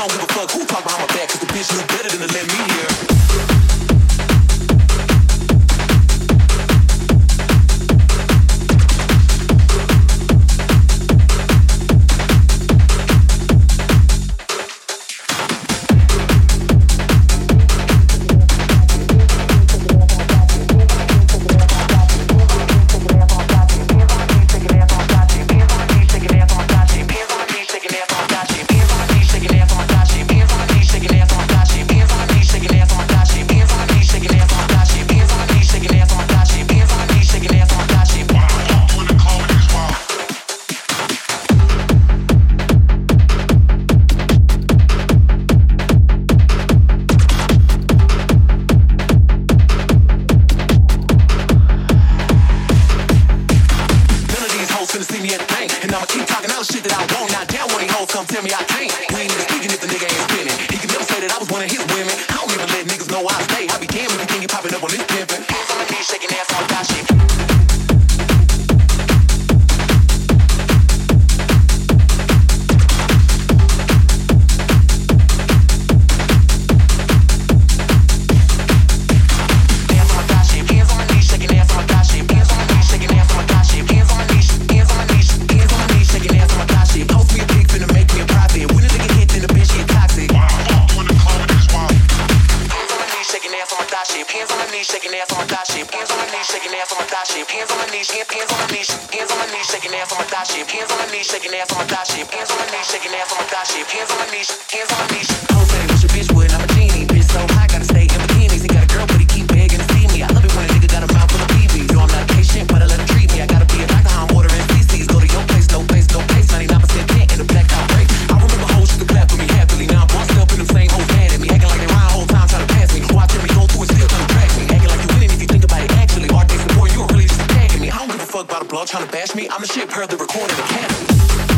I don't give a fuck who talk behind my back, cause the bitch look bad. Finna see me at the bank. And I'ma keep talking all the shit that I want. Now damn of these hoes come tell me I can't. We ain't even speaking if the nigga ain't spinning. He can never say that I was one of his women. I don't even let niggas know I stay. Hands on my knees, shaking ass on my thigh shit. Hands on my knees, shaking ass on my thigh shit. Hands on my knees, hands on my knees, hands on my knees, shaking ass on my thigh shit. Hands on my knees, shaking ass on my thigh shit. Hands on my knees, shaking ass on my thigh knees, hands on my knees. blood trying to bash me. I'm the shit, pair the recorder, the camera.